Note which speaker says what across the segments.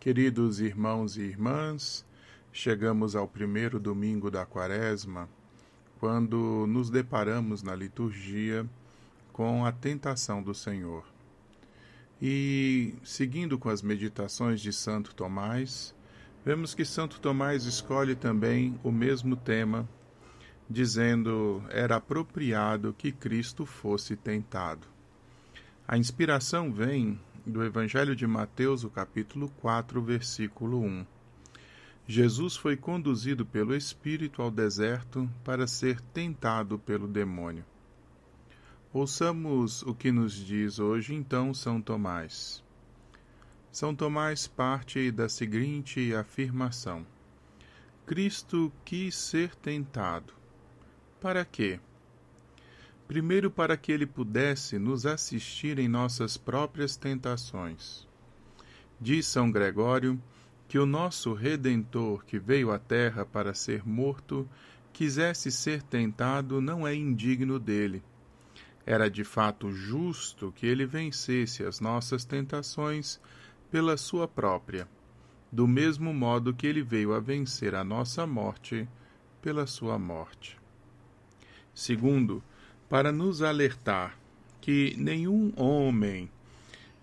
Speaker 1: Queridos irmãos e irmãs, chegamos ao primeiro domingo da Quaresma, quando nos deparamos na liturgia com a tentação do Senhor. E, seguindo com as meditações de Santo Tomás, vemos que Santo Tomás escolhe também o mesmo tema, dizendo era apropriado que Cristo fosse tentado. A inspiração vem do Evangelho de Mateus, o capítulo 4, versículo 1. Jesus foi conduzido pelo Espírito ao deserto para ser tentado pelo demônio. Ouçamos o que nos diz hoje então São Tomás. São Tomás parte da seguinte afirmação: Cristo quis ser tentado. Para quê? Primeiro, para que ele pudesse nos assistir em nossas próprias tentações. Diz São Gregório que o nosso Redentor, que veio à terra para ser morto, quisesse ser tentado, não é indigno dele. Era de fato justo que ele vencesse as nossas tentações pela sua própria, do mesmo modo que ele veio a vencer a nossa morte pela sua morte. Segundo, para nos alertar que nenhum homem,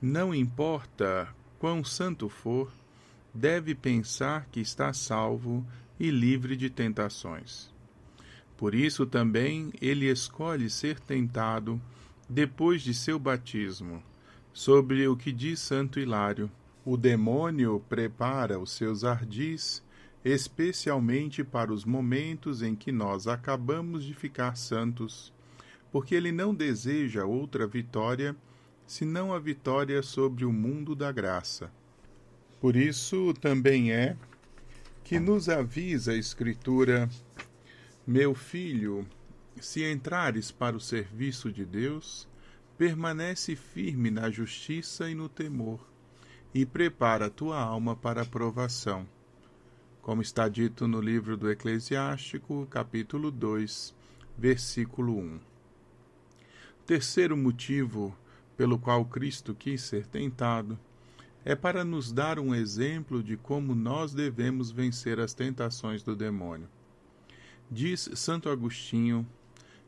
Speaker 1: não importa quão santo for, deve pensar que está salvo e livre de tentações. Por isso também ele escolhe ser tentado depois de seu batismo, sobre o que diz Santo Hilário. O demônio prepara os seus ardis especialmente para os momentos em que nós acabamos de ficar santos porque ele não deseja outra vitória senão a vitória sobre o mundo da graça. Por isso também é que nos avisa a Escritura: Meu filho, se entrares para o serviço de Deus, permanece firme na justiça e no temor, e prepara tua alma para a provação. Como está dito no livro do Eclesiástico, capítulo 2, versículo 1. Terceiro motivo pelo qual Cristo quis ser tentado é para nos dar um exemplo de como nós devemos vencer as tentações do demônio. Diz Santo Agostinho: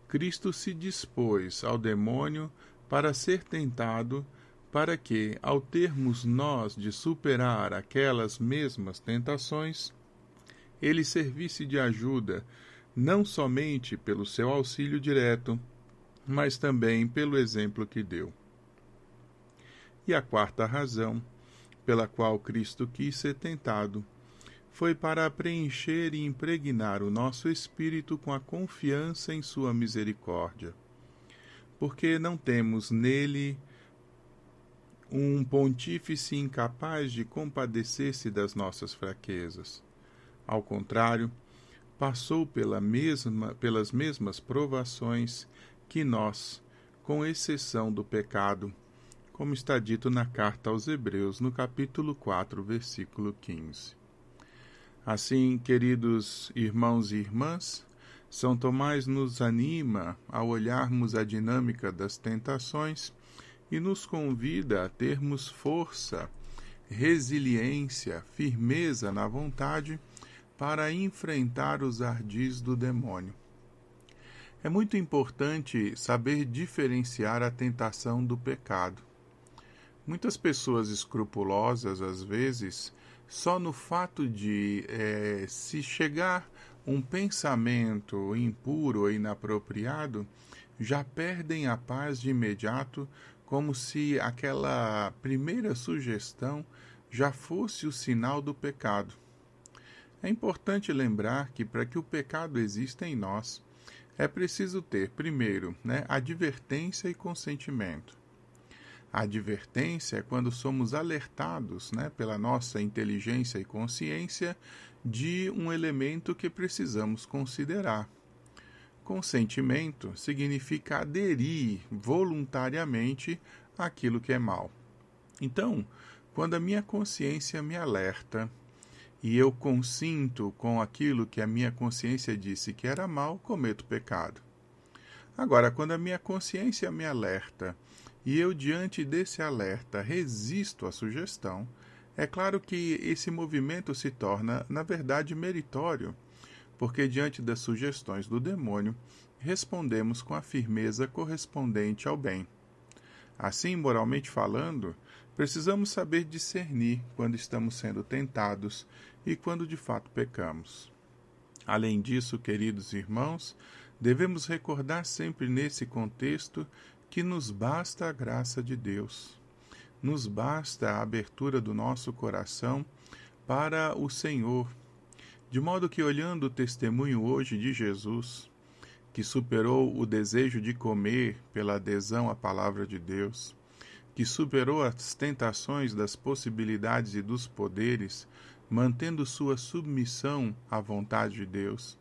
Speaker 1: Cristo se dispôs ao demônio para ser tentado, para que, ao termos nós de superar aquelas mesmas tentações, ele servisse de ajuda, não somente pelo seu auxílio direto, mas também pelo exemplo que deu. E a quarta razão pela qual Cristo quis ser tentado foi para preencher e impregnar o nosso espírito com a confiança em Sua misericórdia. Porque não temos nele um pontífice incapaz de compadecer-se das nossas fraquezas. Ao contrário, passou pela mesma, pelas mesmas provações que nós, com exceção do pecado, como está dito na carta aos Hebreus, no capítulo 4, versículo 15. Assim, queridos irmãos e irmãs, São Tomás nos anima a olharmos a dinâmica das tentações e nos convida a termos força, resiliência, firmeza na vontade para enfrentar os ardis do demônio. É muito importante saber diferenciar a tentação do pecado. Muitas pessoas escrupulosas, às vezes, só no fato de é, se chegar um pensamento impuro ou inapropriado, já perdem a paz de imediato, como se aquela primeira sugestão já fosse o sinal do pecado. É importante lembrar que para que o pecado exista em nós, é preciso ter, primeiro, né, advertência e consentimento. A advertência é quando somos alertados né, pela nossa inteligência e consciência de um elemento que precisamos considerar. Consentimento significa aderir voluntariamente àquilo que é mal. Então, quando a minha consciência me alerta e eu consinto com aquilo que a minha consciência disse que era mal, cometo pecado. Agora, quando a minha consciência me alerta e eu, diante desse alerta, resisto à sugestão, É claro que esse movimento se torna, na verdade, meritório, porque diante das sugestões do demônio, respondemos com a firmeza correspondente ao bem. Assim, moralmente falando, precisamos saber discernir quando estamos sendo tentados e quando de fato pecamos. Além disso, queridos irmãos, devemos recordar sempre nesse contexto que nos basta a graça de Deus. Nos basta a abertura do nosso coração para o Senhor, de modo que, olhando o testemunho hoje de Jesus, que superou o desejo de comer pela adesão à palavra de Deus, que superou as tentações das possibilidades e dos poderes, mantendo sua submissão à vontade de Deus,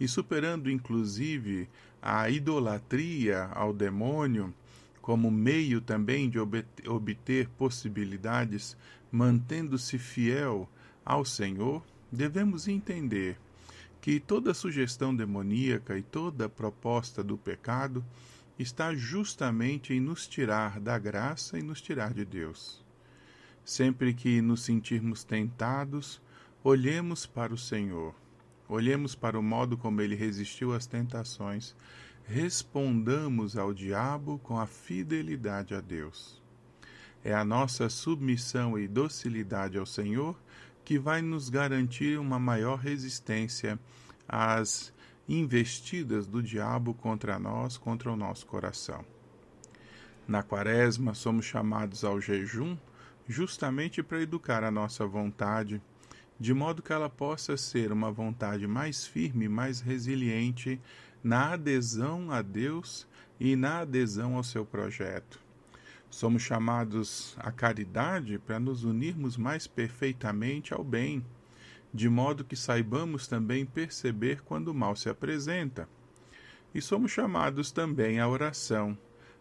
Speaker 1: e superando inclusive a idolatria ao demônio, como meio também de obter possibilidades, mantendo-se fiel ao Senhor, devemos entender que toda sugestão demoníaca e toda proposta do pecado está justamente em nos tirar da graça e nos tirar de Deus. Sempre que nos sentirmos tentados, olhemos para o Senhor, olhemos para o modo como ele resistiu às tentações, respondamos ao diabo com a fidelidade a Deus. É a nossa submissão e docilidade ao Senhor que vai nos garantir uma maior resistência às investidas do diabo contra nós, contra o nosso coração. Na Quaresma, somos chamados ao jejum justamente para educar a nossa vontade, de modo que ela possa ser uma vontade mais firme, mais resiliente na adesão a Deus e na adesão ao seu projeto. Somos chamados à caridade para nos unirmos mais perfeitamente ao bem, de modo que saibamos também perceber quando o mal se apresenta. E somos chamados também à oração,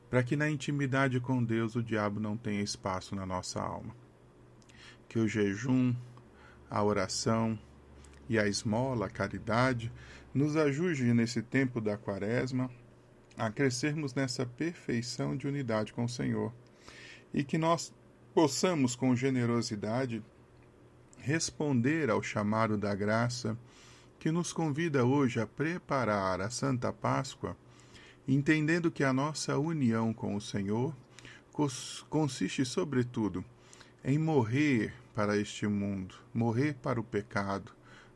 Speaker 1: para que na intimidade com Deus o diabo não tenha espaço na nossa alma. Que o jejum, a oração e a esmola, a caridade, nos ajude nesse tempo da quaresma a crescermos nessa perfeição de unidade com o Senhor e que nós possamos, com generosidade, responder ao chamado da graça que nos convida hoje a preparar a Santa Páscoa, entendendo que a nossa união com o Senhor consiste, sobretudo, em morrer para este mundo, morrer para o pecado,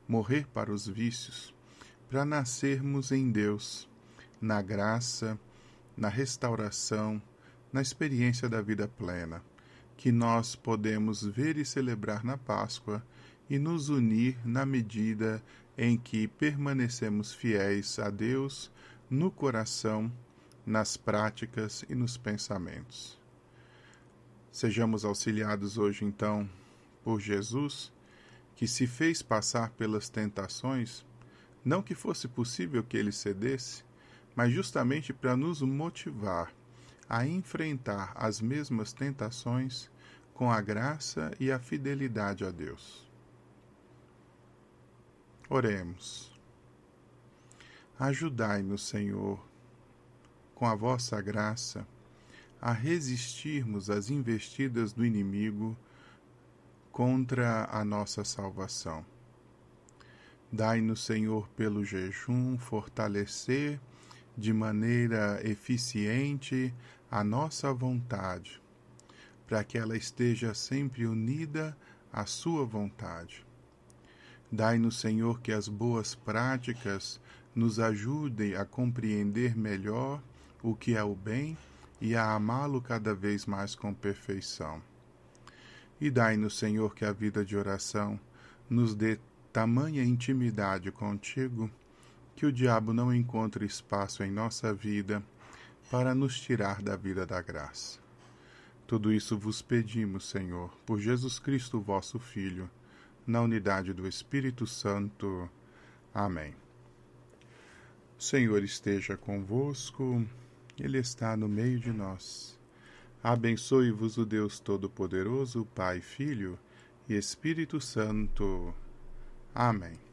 Speaker 1: morrer para os vícios, para nascermos em Deus, na graça, na restauração, na experiência da vida plena, que nós podemos ver e celebrar na Páscoa e nos unir na medida em que permanecemos fiéis a Deus no coração, nas práticas e nos pensamentos. Sejamos auxiliados hoje, então, por Jesus, que se fez passar pelas tentações, não que fosse possível que ele cedesse, mas justamente para nos motivar a enfrentar as mesmas tentações com a graça e a fidelidade a Deus. Oremos. Ajudai-nos, Senhor, com a vossa graça, a resistirmos às investidas do inimigo contra a nossa salvação. Dai-nos, Senhor, pelo jejum, fortalecer de maneira eficiente a nossa vontade, para que ela esteja sempre unida à Sua vontade. Dai-nos, Senhor, que as boas práticas nos ajudem a compreender melhor o que é o bem e a amá-lo cada vez mais com perfeição. E dai-nos, Senhor, que a vida de oração nos dê tamanha intimidade contigo, que o diabo não encontre espaço em nossa vida para nos tirar da vida da graça. Tudo isso vos pedimos, Senhor, por Jesus Cristo, vosso Filho, na unidade do Espírito Santo. Amém. O Senhor esteja convosco, Ele está no meio de nós. Abençoe-vos o Deus Todo-Poderoso, Pai, Filho e Espírito Santo. Amém.